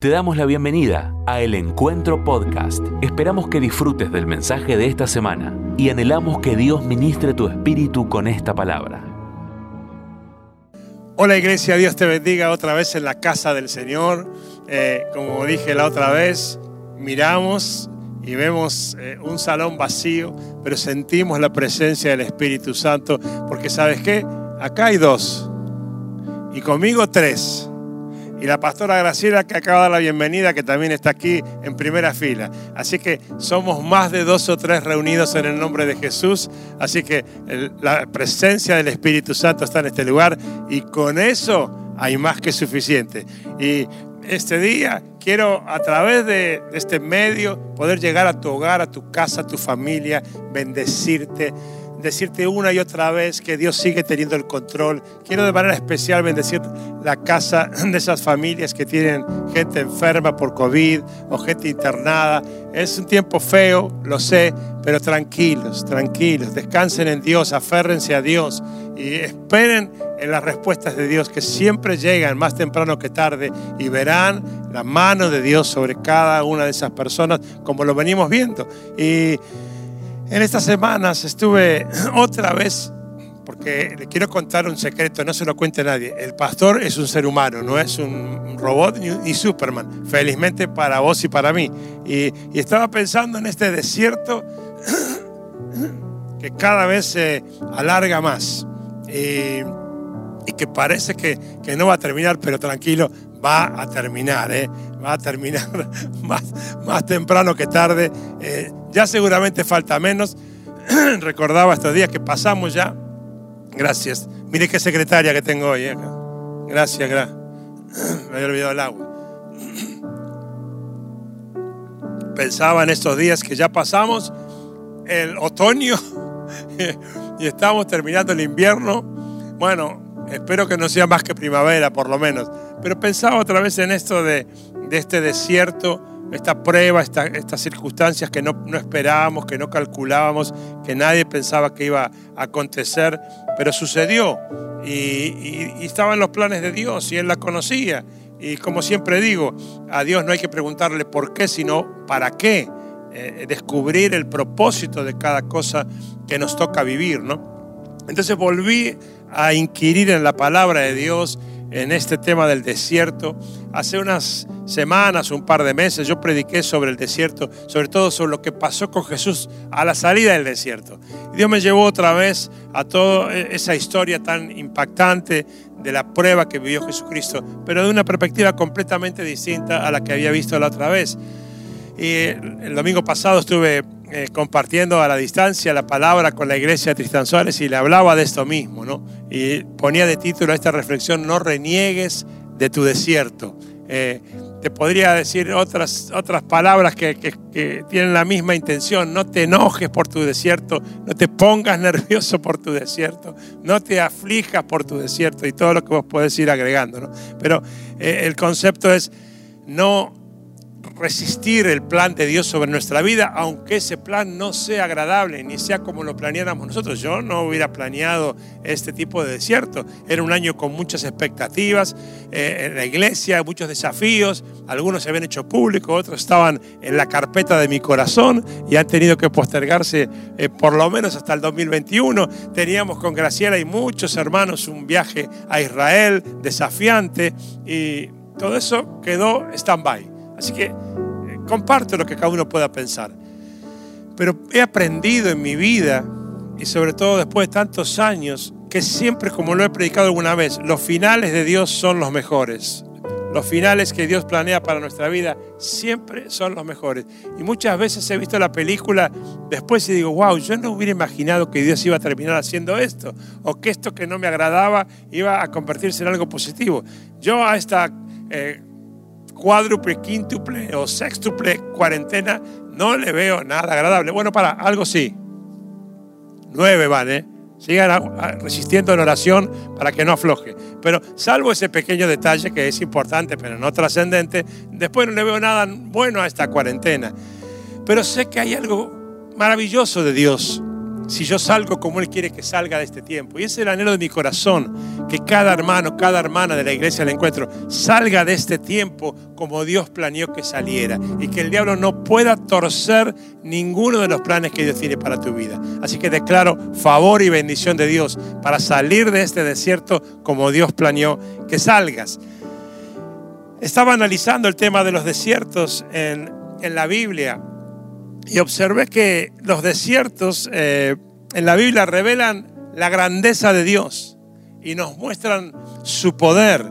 Te damos la bienvenida a El Encuentro Podcast. Esperamos que disfrutes del mensaje de esta semana y anhelamos que Dios ministre tu espíritu con esta palabra. Hola iglesia, Dios te bendiga otra vez en la casa del Señor. Eh, como dije la otra vez, miramos y vemos eh, un salón vacío, pero sentimos la presencia del Espíritu Santo, porque sabes qué, acá hay dos y conmigo tres y la pastora Graciela que acaba de dar la bienvenida, que también está aquí en primera fila. Así que somos más de dos o tres reunidos en el nombre de Jesús. Así que la presencia del Espíritu Santo está en este lugar y con eso hay más que suficiente. Y este día quiero a través de este medio poder llegar a tu hogar, a tu casa, a tu familia, bendecirte decirte una y otra vez que Dios sigue teniendo el control. Quiero de manera especial bendecir la casa de esas familias que tienen gente enferma por COVID o gente internada. Es un tiempo feo, lo sé, pero tranquilos, tranquilos, descansen en Dios, aférrense a Dios y esperen en las respuestas de Dios que siempre llegan más temprano que tarde y verán la mano de Dios sobre cada una de esas personas como lo venimos viendo. Y en estas semanas estuve otra vez, porque le quiero contar un secreto, no se lo cuente nadie. El pastor es un ser humano, no es un robot ni, Superman, felizmente para vos y para mí. Y, estaba pensando en este desierto que cada vez se alarga más y, que parece que, no va a terminar, pero tranquilo, va a terminar, ¿eh? va a terminar más, más temprano que tarde. Eh, ya seguramente falta menos. Recordaba estos días que pasamos ya. Gracias. Mire qué secretaria que tengo hoy. Eh. Gracias, gracias. Me había olvidado el agua. Pensaba en estos días que ya pasamos el otoño y estamos terminando el invierno. Bueno, espero que no sea más que primavera, por lo menos. Pero pensaba otra vez en esto de, de este desierto esta prueba, estas circunstancias que no, esperábamos, que no calculábamos, que nadie pensaba que iba a acontecer, pero sucedió y, estaba en los planes de Dios y Él la conocía. Y como siempre digo, a Dios no hay que preguntarle por qué, sino para qué. Eh, descubrir el propósito de cada cosa que nos toca vivir, ¿no? Entonces volví a inquirir en la palabra de Dios en este tema del desierto. Hace unas semanas, un par de meses, yo prediqué sobre el desierto, sobre todo sobre lo que pasó con Jesús a la salida del desierto. Dios me llevó otra vez a toda esa historia tan impactante de la prueba que vivió Jesucristo, pero de una perspectiva completamente distinta a la que había visto la otra vez. Y el domingo pasado estuve eh, compartiendo a la distancia la palabra con la iglesia de Suárez y le hablaba de esto mismo, ¿no? Y ponía de título a esta reflexión, no reniegues de tu desierto. Eh, te podría decir otras, otras palabras que, que, tienen la misma intención. No te enojes por tu desierto, no te pongas nervioso por tu desierto, no te aflijas por tu desierto y todo lo que vos podés ir agregando. ¿no? Pero eh, el concepto es no resistir el plan de Dios sobre nuestra vida, aunque ese plan no sea agradable ni sea como lo planeáramos nosotros. Yo no hubiera planeado este tipo de desierto. Era un año con muchas expectativas eh, en la iglesia, muchos desafíos. Algunos se habían hecho públicos, otros estaban en la carpeta de mi corazón y han tenido que postergarse eh, por lo menos hasta el 2021. Teníamos con Graciela y muchos hermanos un viaje a Israel desafiante y todo eso quedó stand-by. Así que eh, comparto lo que cada uno pueda pensar. Pero he aprendido en mi vida, y sobre todo después de tantos años, que siempre, como lo he predicado alguna vez, los finales de Dios son los mejores. Los finales que Dios planea para nuestra vida siempre son los mejores. Y muchas veces he visto la película después y digo, wow, yo no hubiera imaginado que Dios iba a terminar haciendo esto, o que esto que no me agradaba iba a convertirse en algo positivo. Yo a esta eh, cuádruple, quíntuple o sextuple cuarentena, no le veo nada agradable. Bueno, para, algo sí. Nueve van. Sigan resistiendo en oración para que no afloje. Pero salvo ese pequeño detalle que es importante, pero no trascendente, después no le veo nada bueno a esta cuarentena. Pero sé que hay algo maravilloso de Dios si yo salgo como Él quiere que salga de este tiempo. Y ese es el anhelo de mi corazón, que cada hermano, cada hermana de la iglesia del encuentro salga de este tiempo como Dios planeó que saliera y que el diablo no pueda torcer ninguno de los planes que Dios tiene para tu vida. Así que declaro favor y bendición de Dios para salir de este desierto como Dios planeó que salgas. Estaba analizando el tema de los desiertos en, en la Biblia y observé que los desiertos eh, en la Biblia revelan la grandeza de Dios y nos muestran su poder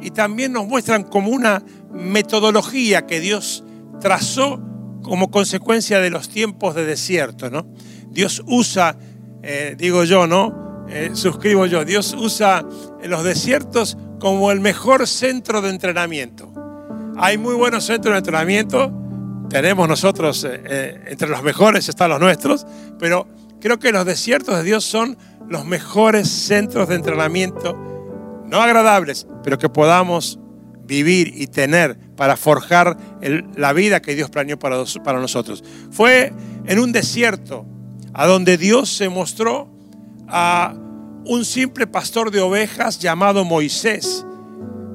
y también nos muestran como una metodología que Dios trazó como consecuencia de los tiempos de desierto, ¿no? Dios usa, eh, digo yo, ¿no? Eh, suscribo yo, Dios usa los desiertos como el mejor centro de entrenamiento. Hay muy buenos centros de entrenamiento, tenemos nosotros, eh, eh, entre los mejores están los nuestros, pero creo que los desiertos de Dios son los mejores centros de entrenamiento, no agradables, pero que podamos vivir y tener para forjar la vida que Dios planeó para, para nosotros. Fue en un desierto a donde Dios se mostró a un simple pastor de ovejas llamado Moisés,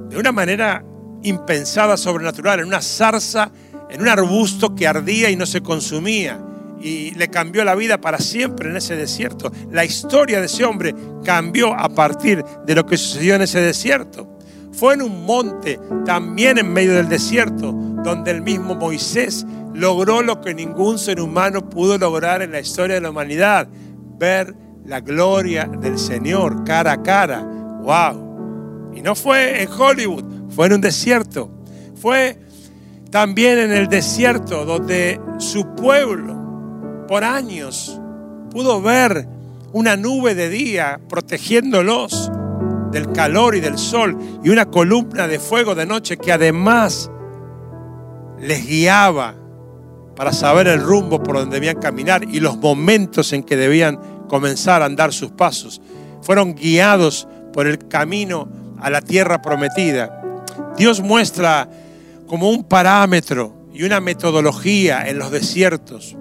de una manera impensada, sobrenatural, en una zarza en un arbusto que ardía y no se consumía. Y le cambió la vida para siempre en ese desierto. La historia de ese hombre cambió a partir de lo que sucedió en ese desierto. Fue en un monte, también en medio del desierto, donde el mismo Moisés logró lo que ningún ser humano pudo lograr en la historia de la humanidad, ver la gloria del Señor cara a cara. ¡Wow! Y no fue en Hollywood, fue en un desierto. Fue también en el desierto, donde su pueblo por años pudo ver una nube de día protegiéndolos del calor y del sol y una columna de fuego de noche que además les guiaba para saber el rumbo por donde debían caminar y los momentos en que debían comenzar a andar sus pasos. Fueron guiados por el camino a la tierra prometida. Dios muestra como un parámetro y una metodología en los desiertos.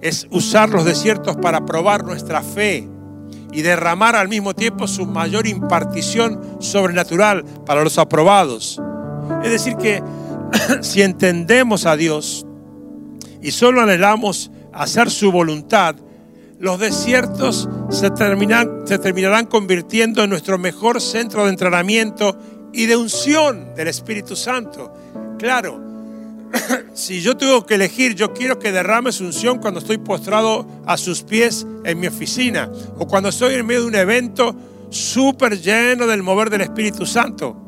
Es usar los desiertos para probar nuestra fe y derramar al mismo tiempo su mayor impartición sobrenatural para los aprobados. Es decir, que si entendemos a Dios y solo anhelamos hacer su voluntad, los desiertos se, se terminarán convirtiendo en nuestro mejor centro de entrenamiento y de unción del Espíritu Santo Claro, si yo tengo que elegir, yo quiero que derrame su unción cuando estoy postrado a sus pies en mi oficina o cuando estoy en medio de un evento súper lleno del mover del Espíritu Santo.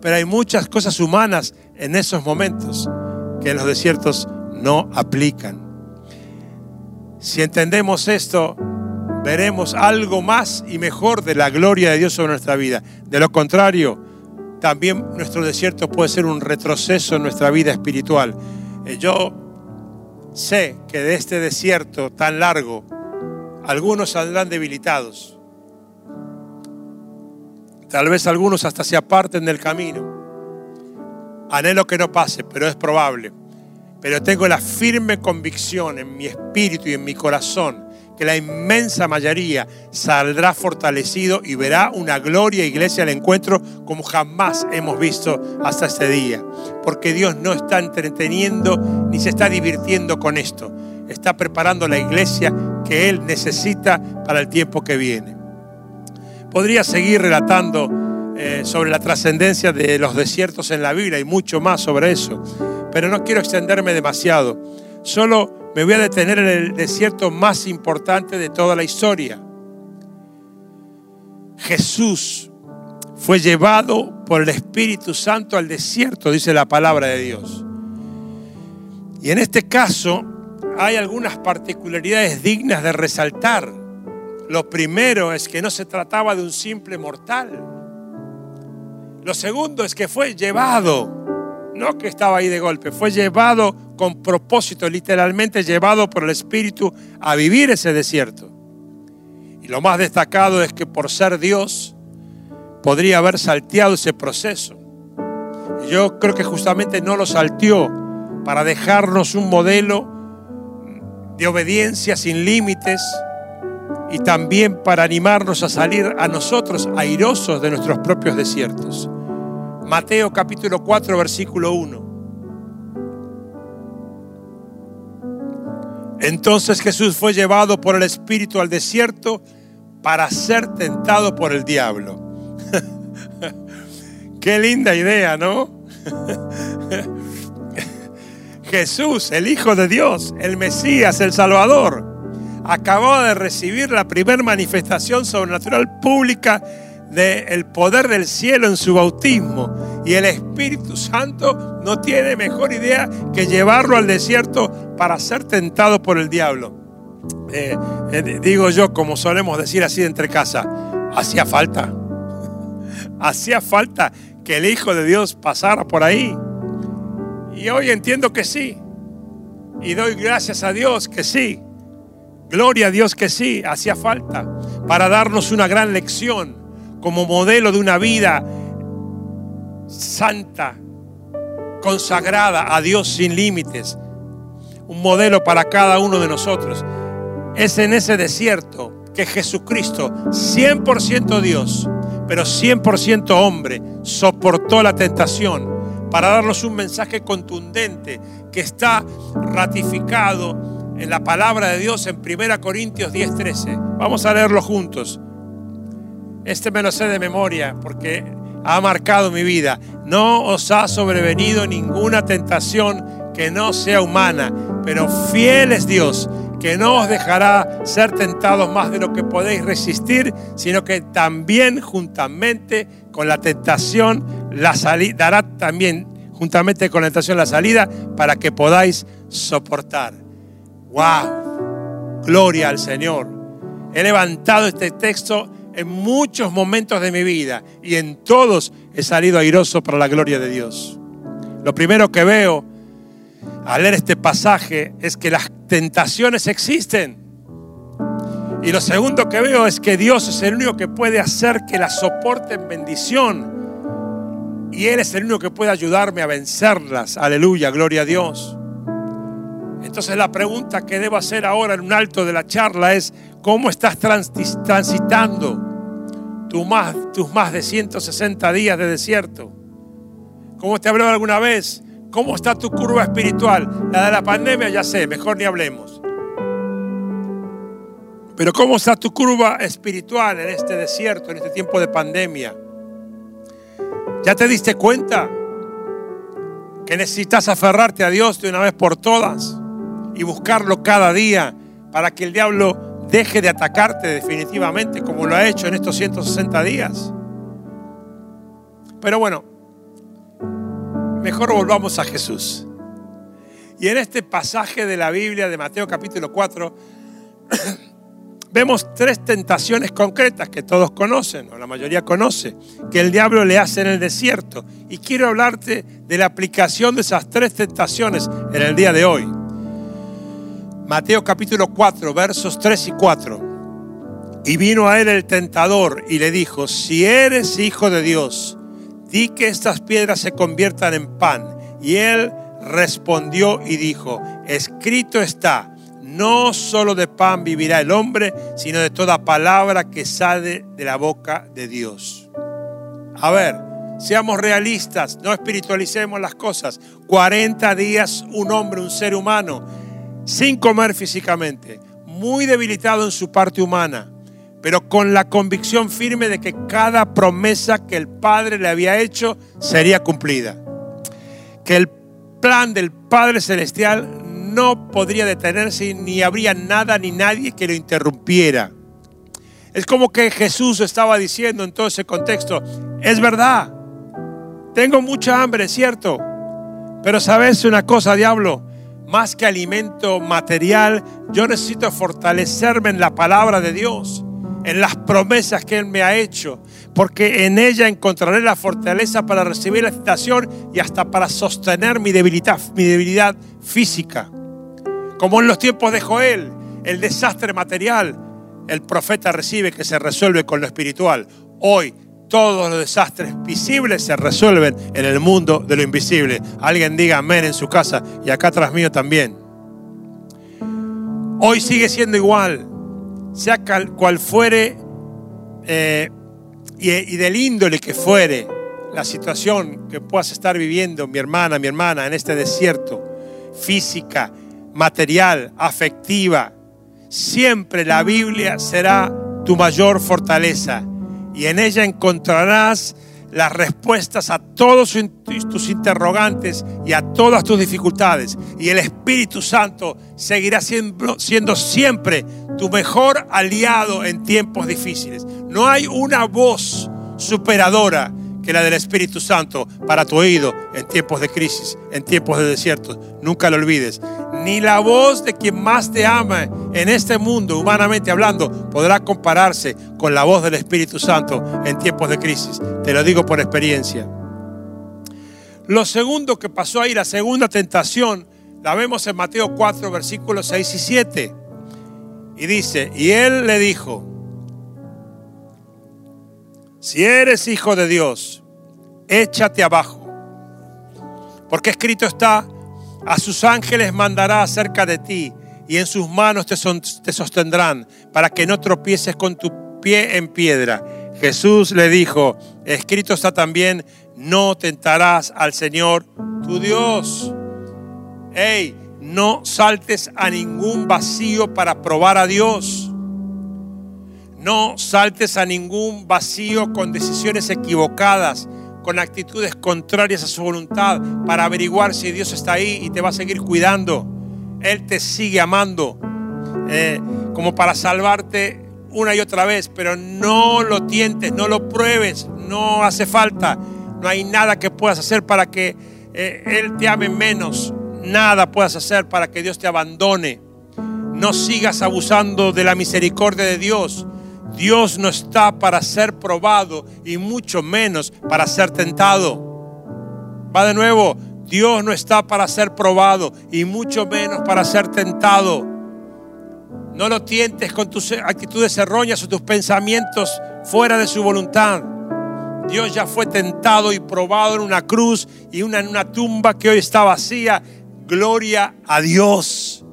Pero hay muchas cosas humanas en esos momentos que en los desiertos no aplican. Si entendemos esto, veremos algo más y mejor de la gloria de Dios sobre nuestra vida. De lo contrario, también nuestro desierto puede ser un retroceso en nuestra vida espiritual. Eh, yo sé que de este desierto tan largo, algunos saldrán debilitados. Tal vez algunos hasta se aparten del camino. Anhelo que no pase, pero es probable. Pero tengo la firme convicción en mi espíritu y en mi corazón que la inmensa mayoría saldrá fortalecido y verá una gloria iglesia al encuentro como jamás hemos visto hasta este día. Porque Dios no está entreteniendo ni se está divirtiendo con esto. Está preparando la iglesia que Él necesita para el tiempo que viene. Podría seguir relatando eh, sobre la trascendencia de los desiertos en la Biblia y mucho más sobre eso, pero no quiero extenderme demasiado. Solo me voy a detener en el desierto más importante de toda la historia. Jesús fue llevado por el Espíritu Santo al desierto, dice la palabra de Dios. Y en este caso hay algunas particularidades dignas de resaltar. Lo primero es que no se trataba de un simple mortal. Lo segundo es que fue llevado no que estaba ahí de golpe, fue llevado con propósito, literalmente llevado por el Espíritu a vivir ese desierto. Y lo más destacado es que por ser Dios podría haber salteado ese proceso. yo creo que justamente no lo salteó para dejarnos un modelo de obediencia sin límites, y también para animarnos a salir a nosotros airosos de nuestros propios desiertos. Mateo capítulo 4 versículo 1. Entonces Jesús fue llevado por el Espíritu al desierto para ser tentado por el diablo. Qué linda idea, ¿no? Jesús, el Hijo de Dios, el Mesías, el Salvador, acababa de recibir la primera manifestación sobrenatural pública del poder del cielo en su bautismo. Y el Espíritu Santo no tiene mejor idea que llevarlo al desierto para ser tentado por el diablo. Eh, eh, digo yo, como solemos decir así entre casa, hacía falta. hacía falta que el Hijo de Dios pasara por ahí. Y hoy entiendo que sí. Y doy gracias a Dios que sí. Gloria a Dios que sí, hacía falta para darnos una gran lección como modelo de una vida santa, consagrada a Dios sin límites. Un modelo para cada uno de nosotros. Es en ese desierto que Jesucristo, 100% Dios, pero 100% hombre, soportó la tentación para darnos un mensaje contundente que está ratificado en la palabra de Dios en 1 Corintios 10:13. Vamos a leerlo juntos. Este me lo sé de memoria porque ha marcado mi vida. No os ha sobrevenido ninguna tentación que no sea humana, pero fiel es Dios que no os dejará ser tentados más de lo que podéis resistir, sino que también juntamente con la tentación la dará también juntamente con la tentación la salida para que podáis soportar. ¡Wow! Gloria al Señor. He levantado este texto en muchos momentos de mi vida y en todos he salido airoso para la gloria de Dios. Lo primero que veo al leer este pasaje es que las tentaciones existen. Y lo segundo que veo es que Dios es el único que puede hacer que las soporten bendición. Y Él es el único que puede ayudarme a vencerlas. Aleluya, gloria a Dios. Entonces la pregunta que debo hacer ahora en un alto de la charla es, ¿cómo estás transitando tus más, tus más de 160 días de desierto? ¿Cómo te hablado alguna vez? ¿Cómo está tu curva espiritual? La de la pandemia ya sé, mejor ni hablemos. Pero ¿cómo está tu curva espiritual en este desierto, en este tiempo de pandemia? ¿Ya te diste cuenta que necesitas aferrarte a Dios de una vez por todas y buscarlo cada día para que el diablo deje de atacarte definitivamente como lo ha hecho en estos 160 días? Pero bueno, mejor volvamos a Jesús. Y en este pasaje de la Biblia de Mateo capítulo 4, vemos tres tentaciones concretas que todos conocen, o la mayoría conoce, que el diablo le hace en el desierto. Y quiero hablarte de la aplicación de esas tres tentaciones en el día de hoy. Mateo capítulo 4, versos 3 y 4. Y vino a él el tentador y le dijo, si eres hijo de Dios, di que estas piedras se conviertan en pan. Y él respondió y dijo, escrito está, no solo de pan vivirá el hombre, sino de toda palabra que sale de la boca de Dios. A ver, seamos realistas, no espiritualicemos las cosas. 40 días un hombre, un ser humano, sin comer físicamente, muy debilitado en su parte humana, pero con la convicción firme de que cada promesa que el Padre le había hecho sería cumplida. Que el plan del Padre Celestial no podría detenerse ni habría nada ni nadie que lo interrumpiera. Es como que Jesús estaba diciendo en todo ese contexto, es verdad, tengo mucha hambre, cierto, pero sabes una cosa, diablo, más que alimento material, yo necesito fortalecerme en la palabra de Dios en las promesas que Él me ha hecho, porque en ella encontraré la fortaleza para recibir la tentación y hasta para sostener mi debilidad, mi debilidad física. Como en los tiempos de Joel, el desastre material, el profeta recibe que se resuelve con lo espiritual. Hoy todos los desastres visibles se resuelven en el mundo de lo invisible. Alguien diga amén en su casa y acá atrás mío también. Hoy sigue siendo igual sea cual fuere eh, y, y del índole que fuere la situación que puedas estar viviendo, mi hermana, mi hermana, en este desierto, física, material, afectiva, siempre la Biblia será tu mayor fortaleza y en ella encontrarás las respuestas a todos tus interrogantes y a todas tus dificultades. Y el Espíritu Santo seguirá siendo, siempre tu mejor aliado en tiempos difíciles. No hay una voz superadora que la del Espíritu Santo para tu oído en tiempos de crisis, en tiempos de desierto. Nunca lo olvides. Ni la voz de quien más te ama en este mundo, humanamente hablando, podrá compararse con la voz del Espíritu Santo en tiempos de crisis. Te lo digo por experiencia. Lo segundo que pasó ahí, la segunda tentación, la vemos en Mateo 4, versículos 6 y 7. Y dice, y él le dijo, si eres hijo de Dios, échate abajo. Porque escrito está, a sus ángeles mandará acerca de ti y en sus manos te, sostendrán para que no tropieces con tu pie en piedra. Jesús le dijo, escrito está también, no tentarás al Señor tu Dios. Hey, no saltes a ningún vacío para probar a Dios. No saltes a ningún vacío con decisiones equivocadas, con actitudes contrarias a su voluntad, para averiguar si Dios está ahí y te va a seguir cuidando. Él te sigue amando, eh, como para salvarte una y otra vez, pero no lo tientes, no lo pruebes, no hace falta. No hay nada que puedas hacer para que eh, Él te ame menos. Nada puedas hacer para que Dios te abandone. No sigas abusando de la misericordia de Dios. Dios no está para ser probado y mucho menos para ser tentado. Va de nuevo, Dios no está para ser probado y mucho menos para ser tentado. No lo tientes con tus actitudes erróneas o tus pensamientos fuera de su voluntad. Dios ya fue tentado y probado en una cruz y una, en una tumba que hoy está vacía. Gloria a Dios.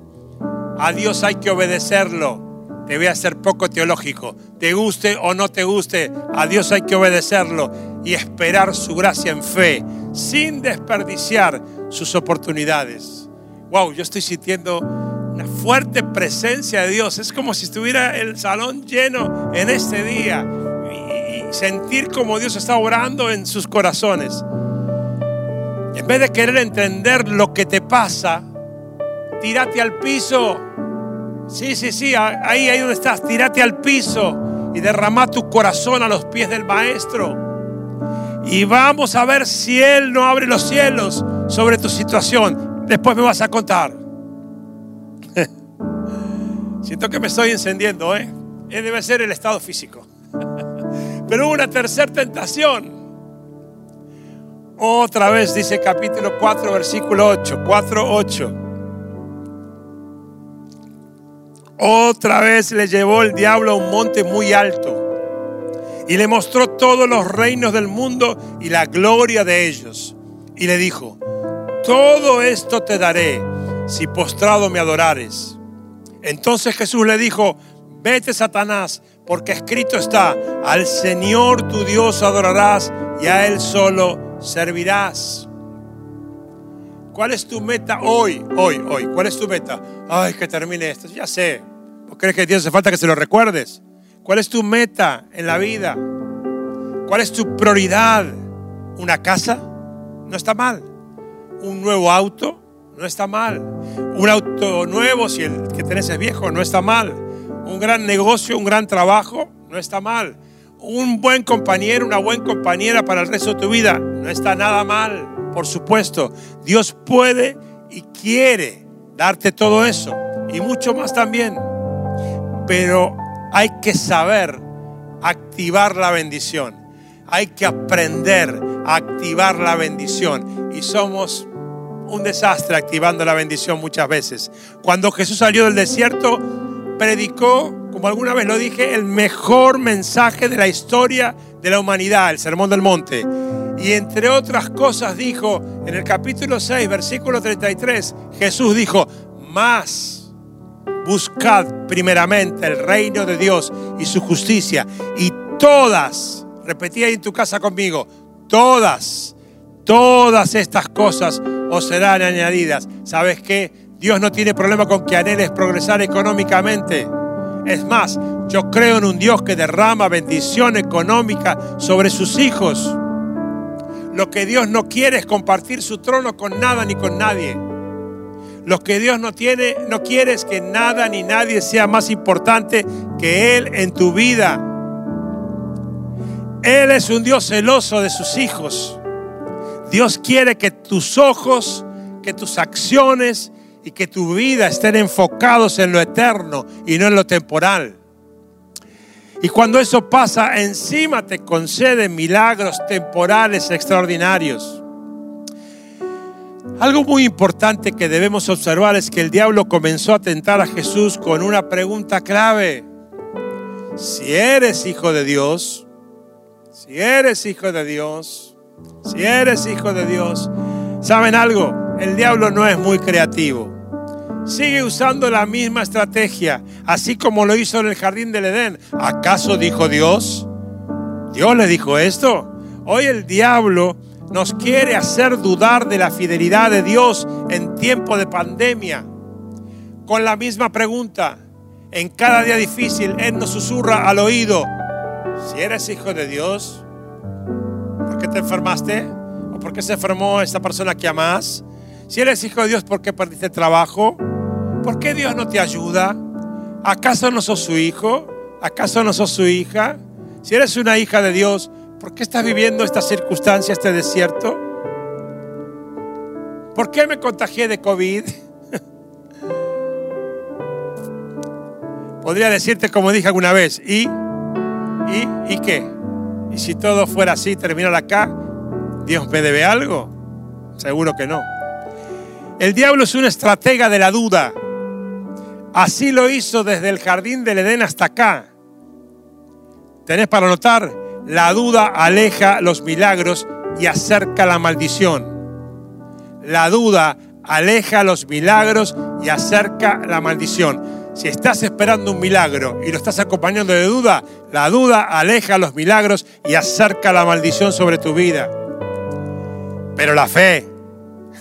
A Dios hay que obedecerlo te voy a ser poco teológico. Te guste o no te guste, a Dios hay que obedecerlo y esperar su gracia en fe, sin desperdiciar sus oportunidades. Wow, yo estoy sintiendo una fuerte presencia de Dios. Es como si estuviera el salón lleno en este día y sentir como Dios está orando en sus corazones. En vez de querer entender lo que te pasa, tírate al piso Sí, sí, sí, ahí, ahí donde estás, tírate al piso y derrama tu corazón a los pies del Maestro. Y vamos a ver si Él no abre los cielos sobre tu situación. Después me vas a contar. Siento que me estoy encendiendo, ¿eh? Debe ser el estado físico. Pero una tercera tentación. Otra vez dice capítulo 4, versículo 8. 4, 8. Otra vez le llevó el diablo a un monte muy alto y le mostró todos los reinos del mundo y la gloria de ellos. Y le dijo, todo esto te daré si postrado me adorares. Entonces Jesús le dijo, vete Satanás, porque escrito está, al Señor tu Dios adorarás y a Él solo servirás. ¿Cuál es tu meta hoy? Hoy, hoy. ¿Cuál es tu meta? Ay, que termine esto. Ya sé. ¿O crees que Dios hace falta que se lo recuerdes? ¿Cuál es tu meta en la vida? ¿Cuál es tu prioridad? ¿Una casa? No está mal. ¿Un nuevo auto? No está mal. Un auto nuevo, si el que tenés es viejo, no está mal. Un gran negocio, un gran trabajo, no está mal. Un buen compañero, una buena compañera para el resto de tu vida, no está nada mal. Por supuesto, Dios puede y quiere darte todo eso y mucho más también pero hay que saber activar la bendición. Hay que aprender a activar la bendición. Y somos un desastre activando la bendición muchas veces. Cuando Jesús salió del desierto, predicó, como alguna vez lo dije, el mejor mensaje de la historia de la humanidad, el Sermón del Monte. Y entre otras cosas dijo en el capítulo 6, versículo 33, Jesús dijo, más buscad primeramente el reino de Dios y su justicia y todas, repetí ahí en tu casa conmigo, todas, todas estas cosas os serán añadidas. ¿Sabes qué? Dios no tiene problema con que anheles progresar económicamente. Es más, yo creo en un Dios que derrama bendición económica sobre sus hijos. Lo que Dios no quiere es compartir su trono con nada ni con nadie. Lo que Dios no tiene, no quiere es que nada ni nadie sea más importante que Él en tu vida. Él es un Dios celoso de sus hijos. Dios quiere que tus ojos, que tus acciones y que tu vida estén enfocados en lo eterno y no en lo temporal. Y cuando eso pasa, encima te concede milagros temporales extraordinarios. Algo muy importante que debemos observar es que el diablo comenzó a tentar a Jesús con una pregunta clave. Si eres hijo de Dios, si eres hijo de Dios, si eres hijo de Dios, ¿saben algo? El diablo no es muy creativo sigue usando la misma estrategia, así como lo hizo en el jardín del Edén. ¿Acaso dijo Dios? ¿Dios le dijo esto? Hoy el diablo nos quiere hacer dudar de la fidelidad de Dios en tiempo de pandemia. Con la misma pregunta, en cada día difícil, Él nos susurra al oído, si eres hijo de Dios, ¿por qué te enfermaste? ¿O por qué se enfermó esta persona que amas? Si eres hijo de Dios, ¿por qué perdiste trabajo? ¿Por qué Dios no te ayuda? ¿Acaso no sos su hijo? ¿Acaso no sos su hija? Si eres una hija de Dios, ¿por qué estás viviendo esta circunstancia, este desierto? ¿Por qué me contagié de COVID? Podría decirte como dije alguna vez, ¿y? ¿Y? ¿Y qué? ¿Y si todo fuera así, terminar acá, Dios me debe algo? Seguro que no. El diablo es una estratega de la duda. Así lo hizo desde el jardín del Edén hasta acá. Tenés para notar, la duda aleja los milagros y acerca la maldición. La duda aleja los milagros y acerca la maldición. Si estás esperando un milagro y lo estás acompañando de duda, la duda aleja los milagros y acerca la maldición sobre tu vida. Pero la fe,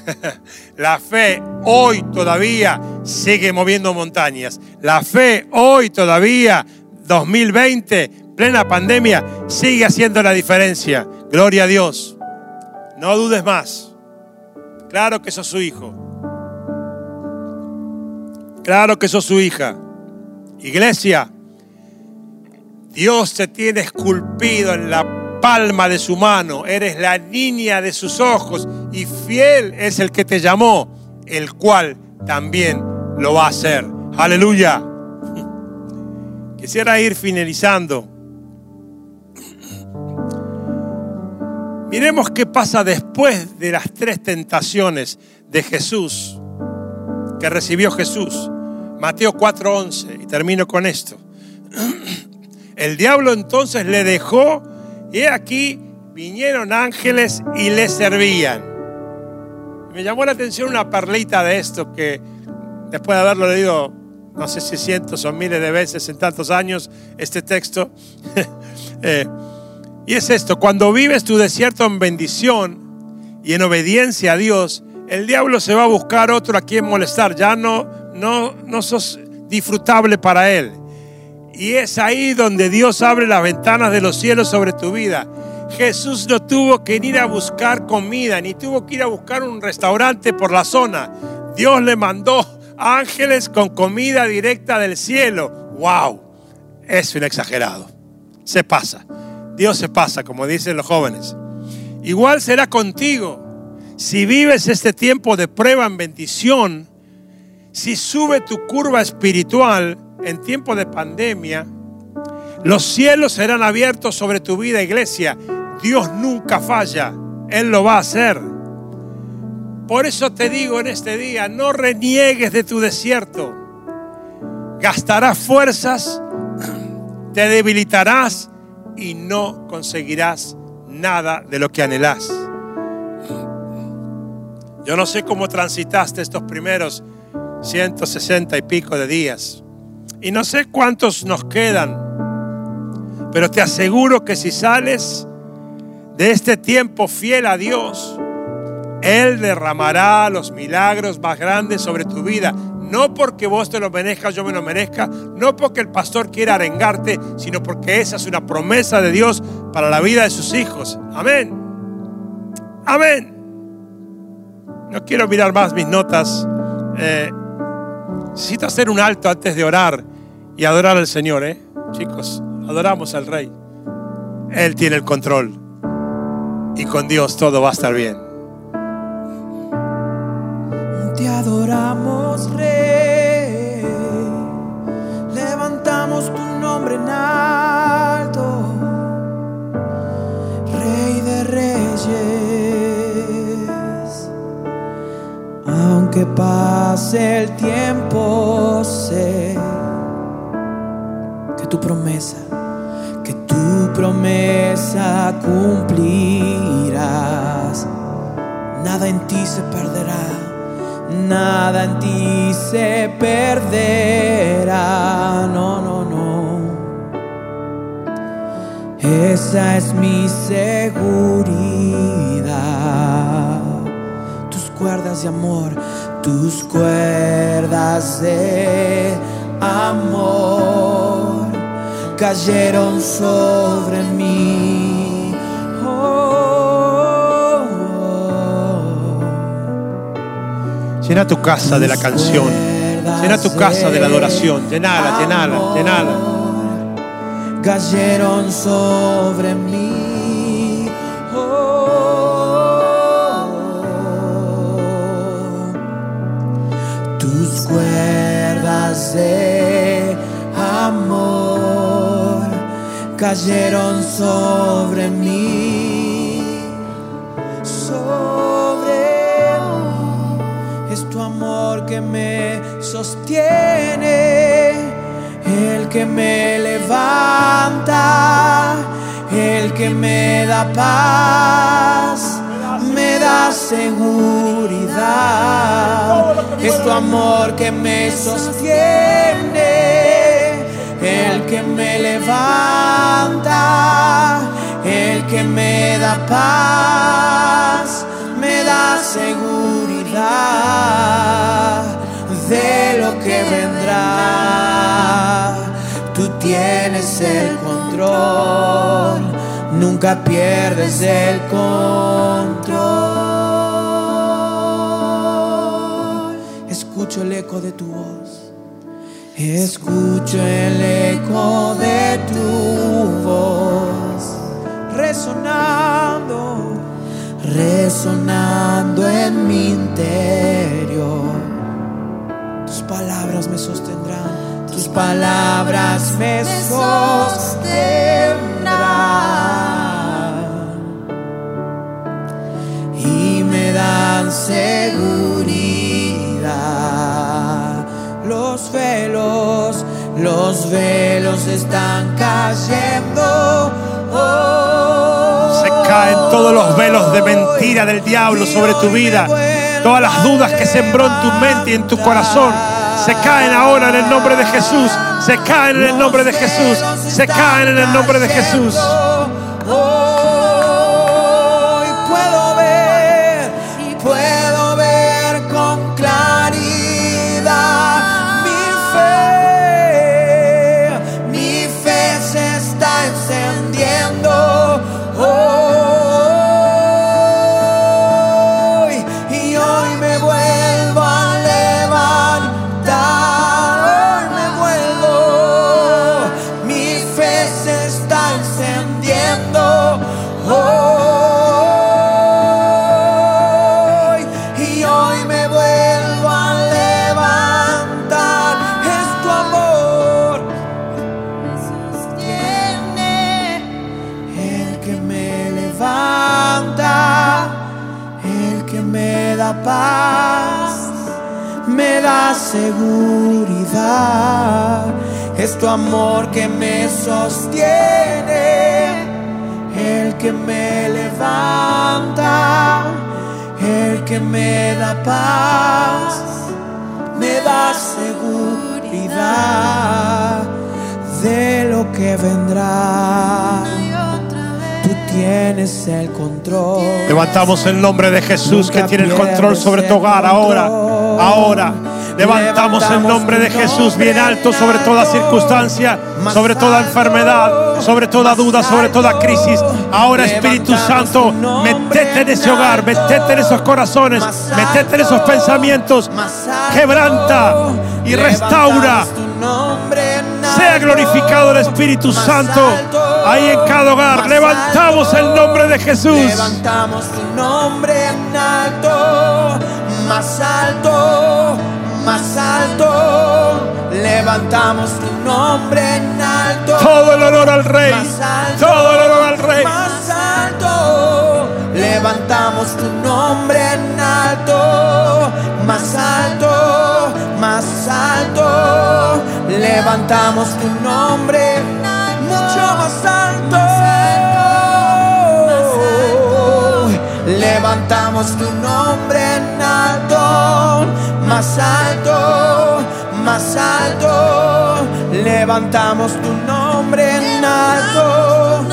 la fe hoy todavía sigue moviendo montañas. La fe hoy todavía, 2020, plena pandemia, sigue haciendo la diferencia. Gloria a Dios. No dudes más. Claro que sos su hijo. Claro que sos su hija. Iglesia, Dios te tiene esculpido en la palma de su mano, eres la niña de sus ojos y fiel es el que te llamó, el cual también lo va a hacer. Aleluya. Quisiera ir finalizando. Miremos qué pasa después de las tres tentaciones de Jesús que recibió Jesús. Mateo 4:11 y termino con esto. El diablo entonces le dejó y aquí vinieron ángeles y le servían. Me llamó la atención una perlita de esto que después de haberlo leído no sé si cientos o miles de veces en tantos años este texto. Eh, y es esto, cuando vives tu desierto en bendición y en obediencia a Dios, el diablo se va a buscar otro a quien molestar, ya no, no, no sos disfrutable para él. Y es ahí donde Dios abre las ventanas de los cielos sobre tu vida. Jesús no tuvo que ir a buscar comida, ni tuvo que ir a buscar un restaurante por la zona. Dios le mandó ángeles con comida directa del cielo. ¡Wow! Es un exagerado. Se pasa. Dios se pasa, como dicen los jóvenes. Igual será contigo. Si vives este tiempo de prueba en bendición, si sube tu curva espiritual, en tiempo de pandemia, los cielos serán abiertos sobre tu vida, iglesia. Dios nunca falla, Él lo va a hacer. Por eso te digo en este día, no reniegues de tu desierto. Gastarás fuerzas, te debilitarás y no conseguirás nada de lo que anhelás. Yo no sé cómo transitaste estos primeros 160 y pico de días. Y no sé cuántos nos quedan, pero te aseguro que si sales de este tiempo fiel a Dios, Él derramará los milagros más grandes sobre tu vida. No porque vos te lo merezcas, yo me lo merezca, no porque el pastor quiera arengarte, sino porque esa es una promesa de Dios para la vida de sus hijos. Amén. Amén. No quiero mirar más mis notas. Eh, necesito hacer un alto antes de orar y adorar al Señor, ¿eh? Chicos, adoramos al Rey. Él tiene el control. Y con Dios todo va a estar bien. Te adoramos, Rey. Aunque pase el tiempo, sé que tu promesa, que tu promesa cumplirás. Nada en ti se perderá, nada en ti se perderá. No, no, no. Esa es mi seguridad cuerdas de amor, tus cuerdas de amor cayeron sobre mí. Oh, Llena tu casa de la canción, llena tu casa de la adoración, llenala, llenala, llenala. Cayeron sobre mí. Amor cayeron sobre mí, sobre. Es tu amor que me sostiene, el que me levanta, el que me da paz, da seguridad es tu amor que me sostiene, el que me levanta, el que me da paz, me da seguridad de lo que vendrá. Tú tienes el control, nunca pierdes el control. Escucho el eco de tu voz. Escucho el eco de tu voz resonando, resonando en mi interior. Tus palabras me sostendrán, tus palabras me sostendrán los velos están cayendo. Se caen todos los velos de mentira del diablo sobre tu vida. Todas las dudas que sembró en tu mente y en tu corazón. Se caen ahora en el nombre de Jesús. Se caen en el nombre de Jesús. Se caen en el nombre de Jesús. Levantamos el nombre de Jesús que tiene el control sobre tu hogar ahora, ahora. Levantamos el nombre de Jesús bien alto sobre toda circunstancia, sobre toda enfermedad, sobre toda duda, sobre toda crisis. Ahora Espíritu Santo, metete en ese hogar, metete en esos corazones, metete en esos pensamientos, quebranta y restaura. Sea glorificado el Espíritu Santo ahí en cada hogar. Levantamos el nombre de Jesús. Levantamos tu nombre en alto, más alto, más alto. Levantamos tu nombre en alto. Todo el honor al Rey. Todo el honor al Rey. Más alto. Levantamos tu nombre Levantamos tu nombre mucho más alto. Levantamos tu nombre en alto. Más alto, más alto. Levantamos tu nombre en alto.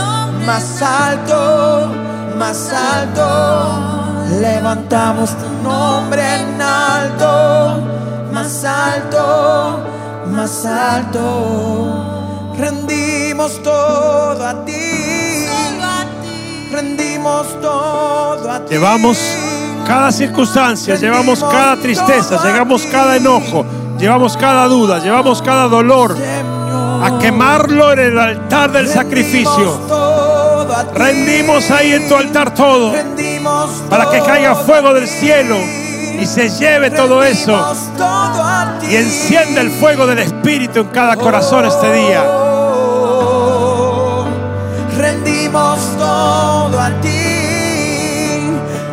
Más alto, más alto. Levantamos tu nombre en alto. Más alto, más alto. Rendimos todo a ti. Rendimos todo a ti. Llevamos cada circunstancia, llevamos cada tristeza, llevamos cada enojo, llevamos cada duda, llevamos cada dolor. A quemarlo en el altar del sacrificio. Rendimos ahí en tu altar todo para que caiga fuego del cielo y se lleve todo eso y encienda el fuego del Espíritu en cada corazón este día. Rendimos todo a ti,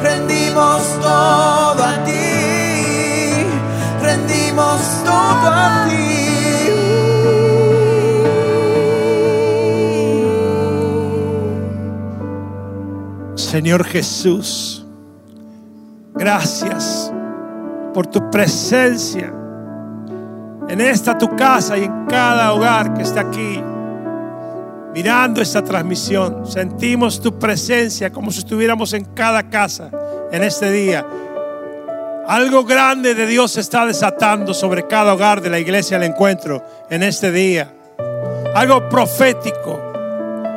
rendimos todo a ti, rendimos todo a ti. Señor Jesús, gracias por tu presencia en esta tu casa y en cada hogar que está aquí mirando esta transmisión. Sentimos tu presencia como si estuviéramos en cada casa en este día. Algo grande de Dios se está desatando sobre cada hogar de la iglesia del encuentro en este día. Algo profético.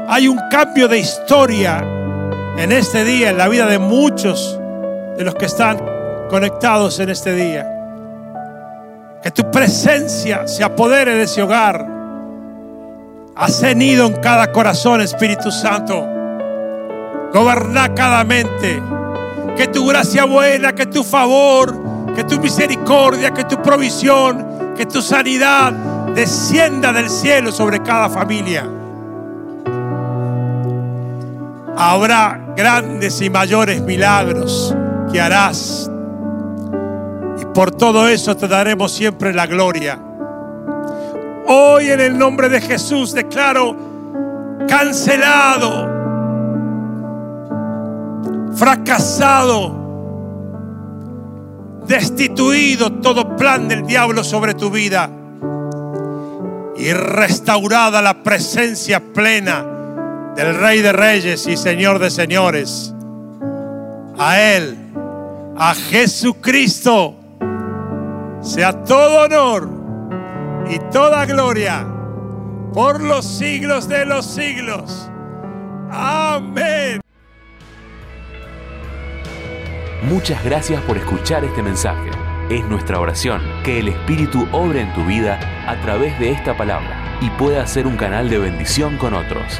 Hay un cambio de historia en este día, en la vida de muchos de los que están conectados en este día. Que tu presencia se apodere de ese hogar. Ha cenido en cada corazón, Espíritu Santo. Goberna cada mente. Que tu gracia buena, que tu favor, que tu misericordia, que tu provisión, que tu sanidad descienda del cielo sobre cada familia. Habrá grandes y mayores milagros que harás. Y por todo eso te daremos siempre la gloria. Hoy en el nombre de Jesús declaro cancelado, fracasado, destituido todo plan del diablo sobre tu vida y restaurada la presencia plena del Rey de Reyes y Señor de Señores. A Él, a Jesucristo, sea todo honor y toda gloria por los siglos de los siglos. Amén. Muchas gracias por escuchar este mensaje. Es nuestra oración que el Espíritu obre en tu vida a través de esta palabra y pueda ser un canal de bendición con otros.